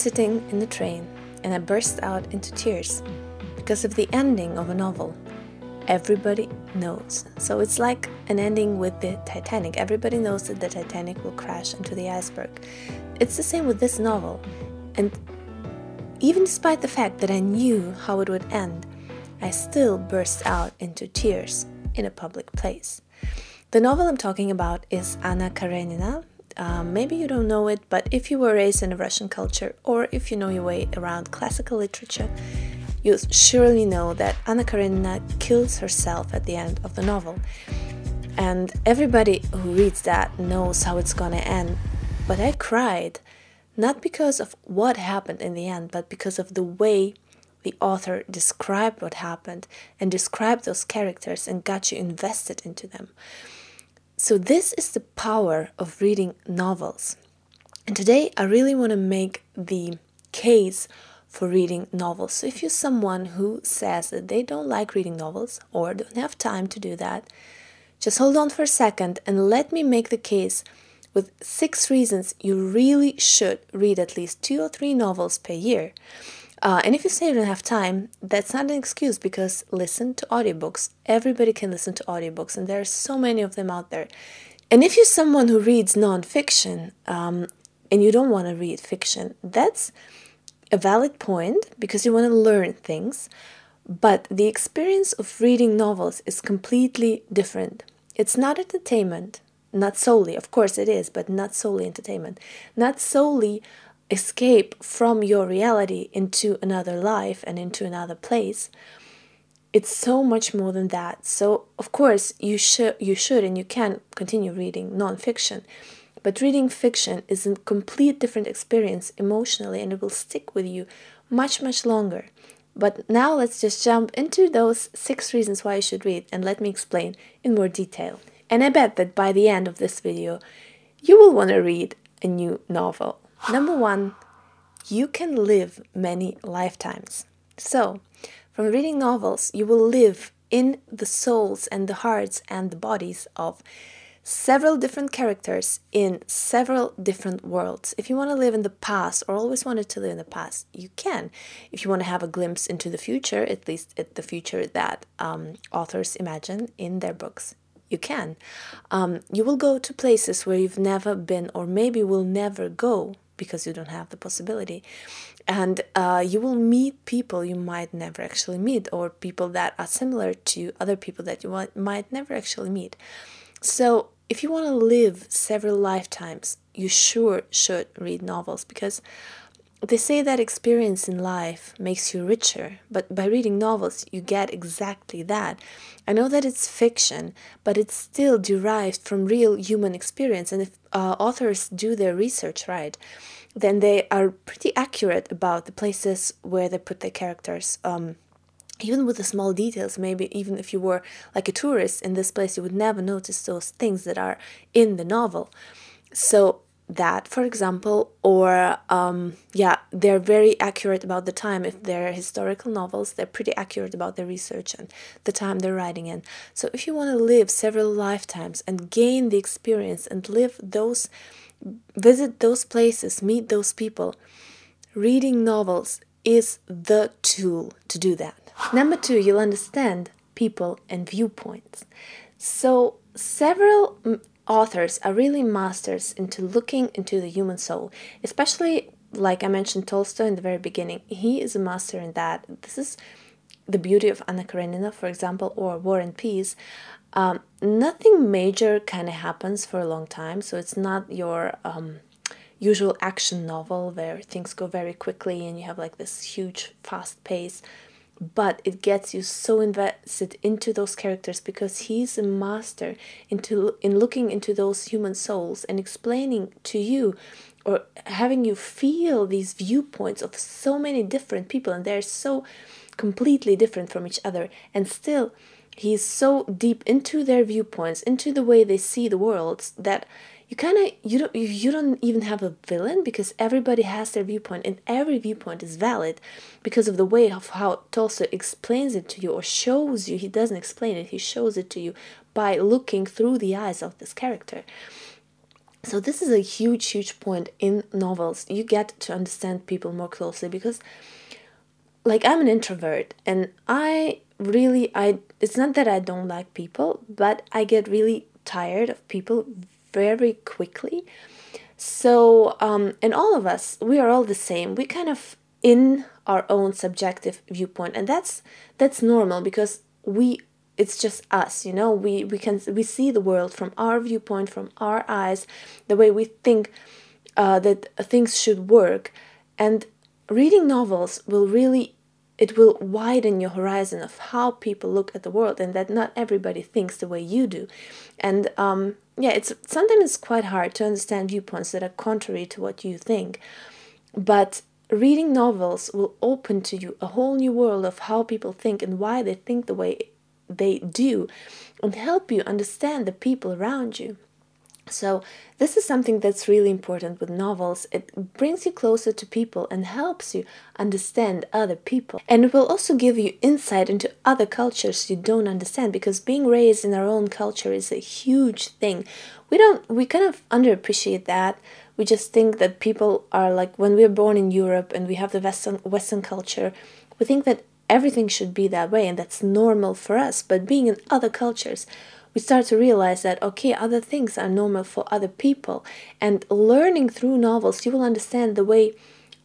sitting in the train and I burst out into tears because of the ending of a novel. Everybody knows. So it's like an ending with the Titanic. Everybody knows that the Titanic will crash into the iceberg. It's the same with this novel. And even despite the fact that I knew how it would end, I still burst out into tears in a public place. The novel I'm talking about is Anna Karenina. Um, maybe you don't know it, but if you were raised in a Russian culture or if you know your way around classical literature, you surely know that Anna Karenina kills herself at the end of the novel. And everybody who reads that knows how it's gonna end. But I cried, not because of what happened in the end, but because of the way the author described what happened and described those characters and got you invested into them. So, this is the power of reading novels. And today, I really want to make the case for reading novels. So, if you're someone who says that they don't like reading novels or don't have time to do that, just hold on for a second and let me make the case with six reasons you really should read at least two or three novels per year. Uh, and if you say you don't have time, that's not an excuse because listen to audiobooks. Everybody can listen to audiobooks, and there are so many of them out there. And if you're someone who reads nonfiction um, and you don't want to read fiction, that's a valid point because you want to learn things. But the experience of reading novels is completely different. It's not entertainment, not solely, of course it is, but not solely entertainment, not solely escape from your reality into another life and into another place it's so much more than that. So of course you should you should and you can continue reading nonfiction but reading fiction is a complete different experience emotionally and it will stick with you much much longer. But now let's just jump into those six reasons why you should read and let me explain in more detail. And i bet that by the end of this video you will want to read a new novel Number one, you can live many lifetimes. So, from reading novels, you will live in the souls and the hearts and the bodies of several different characters in several different worlds. If you want to live in the past or always wanted to live in the past, you can. If you want to have a glimpse into the future, at least at the future that um, authors imagine in their books, you can. Um, you will go to places where you've never been or maybe will never go because you don't have the possibility. And uh, you will meet people you might never actually meet, or people that are similar to other people that you might never actually meet. So, if you want to live several lifetimes, you sure should read novels because they say that experience in life makes you richer, but by reading novels, you get exactly that. I know that it's fiction, but it's still derived from real human experience. And if uh, authors do their research right, then they are pretty accurate about the places where they put their characters. Um, even with the small details, maybe even if you were like a tourist in this place, you would never notice those things that are in the novel. So that for example or um, yeah they're very accurate about the time. If they're historical novels they're pretty accurate about their research and the time they're writing in. So if you want to live several lifetimes and gain the experience and live those visit those places meet those people reading novels is the tool to do that. Number two you'll understand people and viewpoints. So several authors are really masters into looking into the human soul, especially like I mentioned Tolstoy in the very beginning. He is a master in that. This is the beauty of Anna Karenina, for example, or War and Peace. Um, nothing major kind of happens for a long time, so it's not your um, usual action novel where things go very quickly and you have like this huge fast pace but it gets you so invested into those characters because he's a master into in looking into those human souls and explaining to you or having you feel these viewpoints of so many different people and they're so completely different from each other. And still he's so deep into their viewpoints into the way they see the worlds that you kind of you don't you don't even have a villain because everybody has their viewpoint and every viewpoint is valid because of the way of how Tolstoy explains it to you or shows you he doesn't explain it he shows it to you by looking through the eyes of this character So, this is a huge, huge point in novels. You get to understand people more closely because, like, I'm an introvert and I really, I, it's not that I don't like people, but I get really tired of people very quickly. So, um, and all of us, we are all the same. We kind of in our own subjective viewpoint, and that's that's normal because we it's just us you know we we can we see the world from our viewpoint from our eyes the way we think uh, that things should work and reading novels will really it will widen your horizon of how people look at the world and that not everybody thinks the way you do and um, yeah it's sometimes it's quite hard to understand viewpoints that are contrary to what you think but reading novels will open to you a whole new world of how people think and why they think the way they do and help you understand the people around you. So, this is something that's really important with novels. It brings you closer to people and helps you understand other people. And it will also give you insight into other cultures you don't understand because being raised in our own culture is a huge thing. We don't we kind of underappreciate that. We just think that people are like when we're born in Europe and we have the western western culture, we think that everything should be that way and that's normal for us. But being in other cultures, we start to realize that okay, other things are normal for other people. And learning through novels, you will understand the way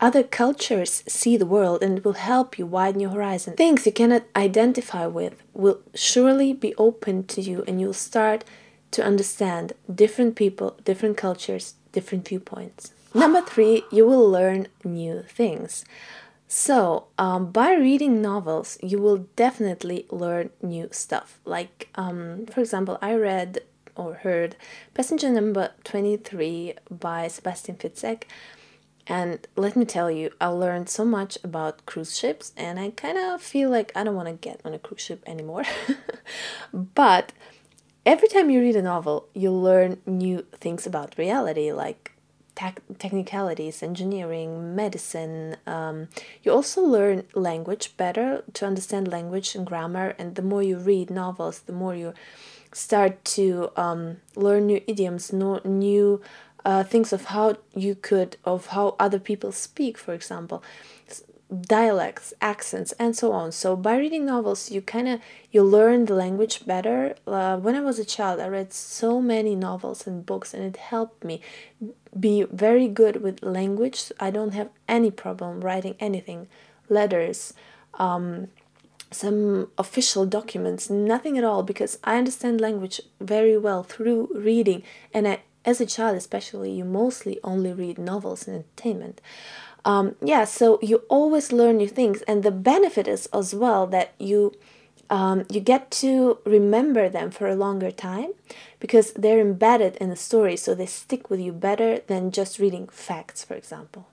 other cultures see the world and it will help you widen your horizon. Things you cannot identify with will surely be open to you and you'll start to understand different people, different cultures, different viewpoints. Number three, you will learn new things. So, um, by reading novels, you will definitely learn new stuff. Like, um, for example, I read or heard Passenger Number 23 by Sebastian Fitzek. And let me tell you, I learned so much about cruise ships, and I kind of feel like I don't want to get on a cruise ship anymore. but every time you read a novel, you learn new things about reality, like tech- technicalities, engineering, medicine. Um, you also learn language better to understand language and grammar. And the more you read novels, the more you start to um, learn new idioms, no, new uh, things of how you could, of how other people speak, for example dialects accents and so on so by reading novels you kind of you learn the language better uh, when i was a child i read so many novels and books and it helped me be very good with language. I don't have any problem writing anything letters um, some official documents nothing at all because i understand language very well through reading. And I, as a child especially you mostly only read novels and entertainment. Um, yeah so you always learn new things. And the benefit is as well that you um, you get to remember them for a longer time because they're embedded in the story so they stick with you better than just reading facts for example.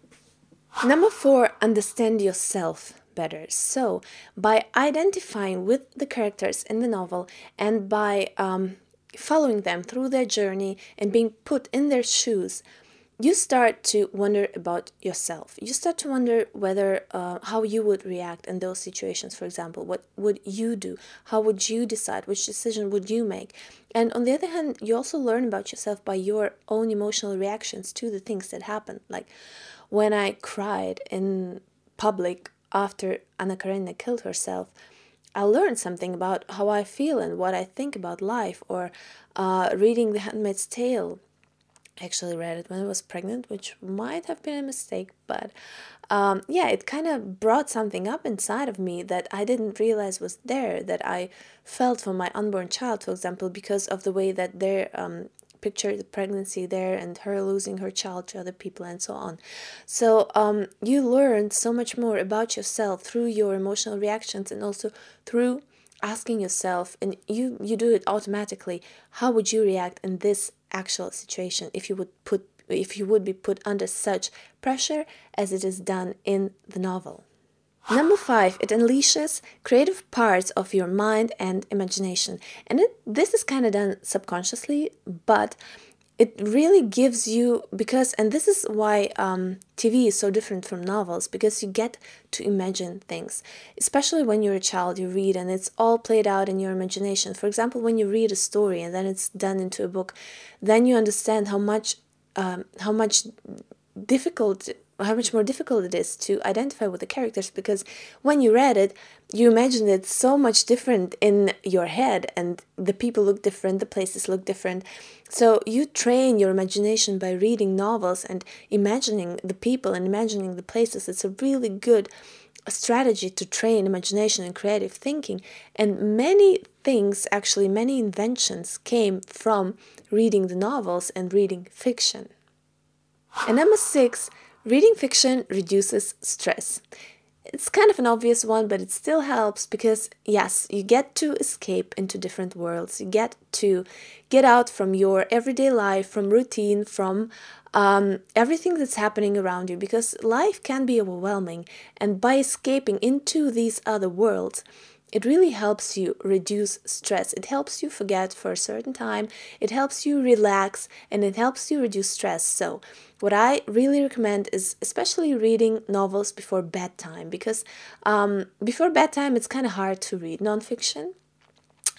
Number four understand yourself better. So by identifying with the characters in the novel and by um, following them through their journey and being put in their shoes you start to wonder about yourself. You start to wonder whether uh, how you would react in those situations for example. What would you do? How would you decide which decision would you make? And on the other hand you also learn about yourself by your own emotional reactions to the things that happen. Like when i cried in public after anna karenina killed herself I learned something about how I feel and what I think about life, or uh, reading The Handmaid's Tale actually read it when I was pregnant, which might have been a mistake, but um, yeah, it kind of brought something up inside of me that I didn't realize was there, that I felt for my unborn child, for example, because of the way that they um, pictured the pregnancy there and her losing her child to other people and so on. So um, you learn so much more about yourself through your emotional reactions and also through asking yourself and you you do it automatically how would you react in this actual situation if you would put if you would be put under such pressure as it is done in the novel. Number five, it unleashes creative parts of your mind and imagination. And it, this is kind of done subconsciously, but it really gives you because and this is why um, tv is so different from novels because you get to imagine things. Especially when you're a child you read and it's all played out in your imagination. For example when you read a story and then it's done into a book then you understand how much um, how much difficult how much more difficult it is to identify with the characters because when you read it you imagine it so much different in your head and the people look different the places look different. So you train your imagination by reading novels and imagining the people and imagining the places. It's a really good strategy to train imagination and creative thinking. And many things actually many inventions came from reading the novels and reading fiction. And number six, reading fiction reduces stress. It's kind of an obvious one, but it still helps because, yes, you get to escape into different worlds. You get to get out from your everyday life, from routine, from um, everything that's happening around you because life can be overwhelming. And by escaping into these other worlds, it really helps you reduce stress. It helps you forget for a certain time, it helps you relax, and it helps you reduce stress. So, what I really recommend is especially reading novels before bedtime because um, before bedtime it's kind of hard to read nonfiction.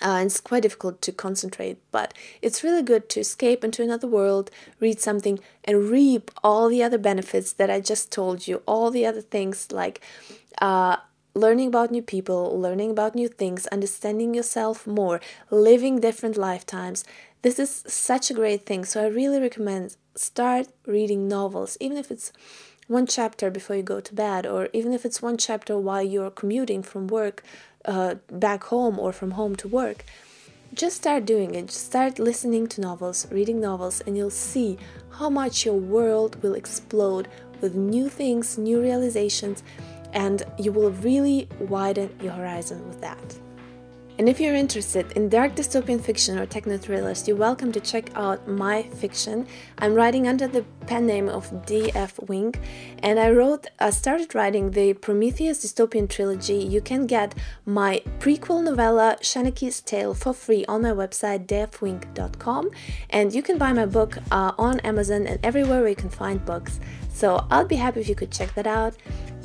Uh, and it's quite difficult to concentrate, but it's really good to escape into another world, read something, and reap all the other benefits that I just told you. All the other things like uh, learning about new people, learning about new things, understanding yourself more, living different lifetimes. This is such a great thing. So I really recommend start reading novels, even if it's one chapter before you go to bed, or even if it's one chapter while you're commuting from work uh, back home or from home to work. Just start doing it. Just start listening to novels, reading novels, and you'll see how much your world will explode with new things, new realizations, and you will really widen your horizon with that. And if you're interested in dark dystopian fiction or techno thrillers, you're welcome to check out my fiction. I'm writing under the pen name of DF Wink, and I wrote, I started writing the Prometheus dystopian trilogy. You can get my prequel novella Shanaki's Tale for free on my website dfwink.com, and you can buy my book uh, on Amazon and everywhere where you can find books. So I'll be happy if you could check that out.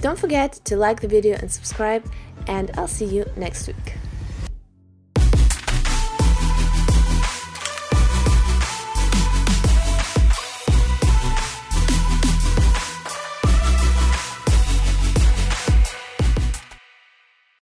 Don't forget to like the video and subscribe, and I'll see you next week.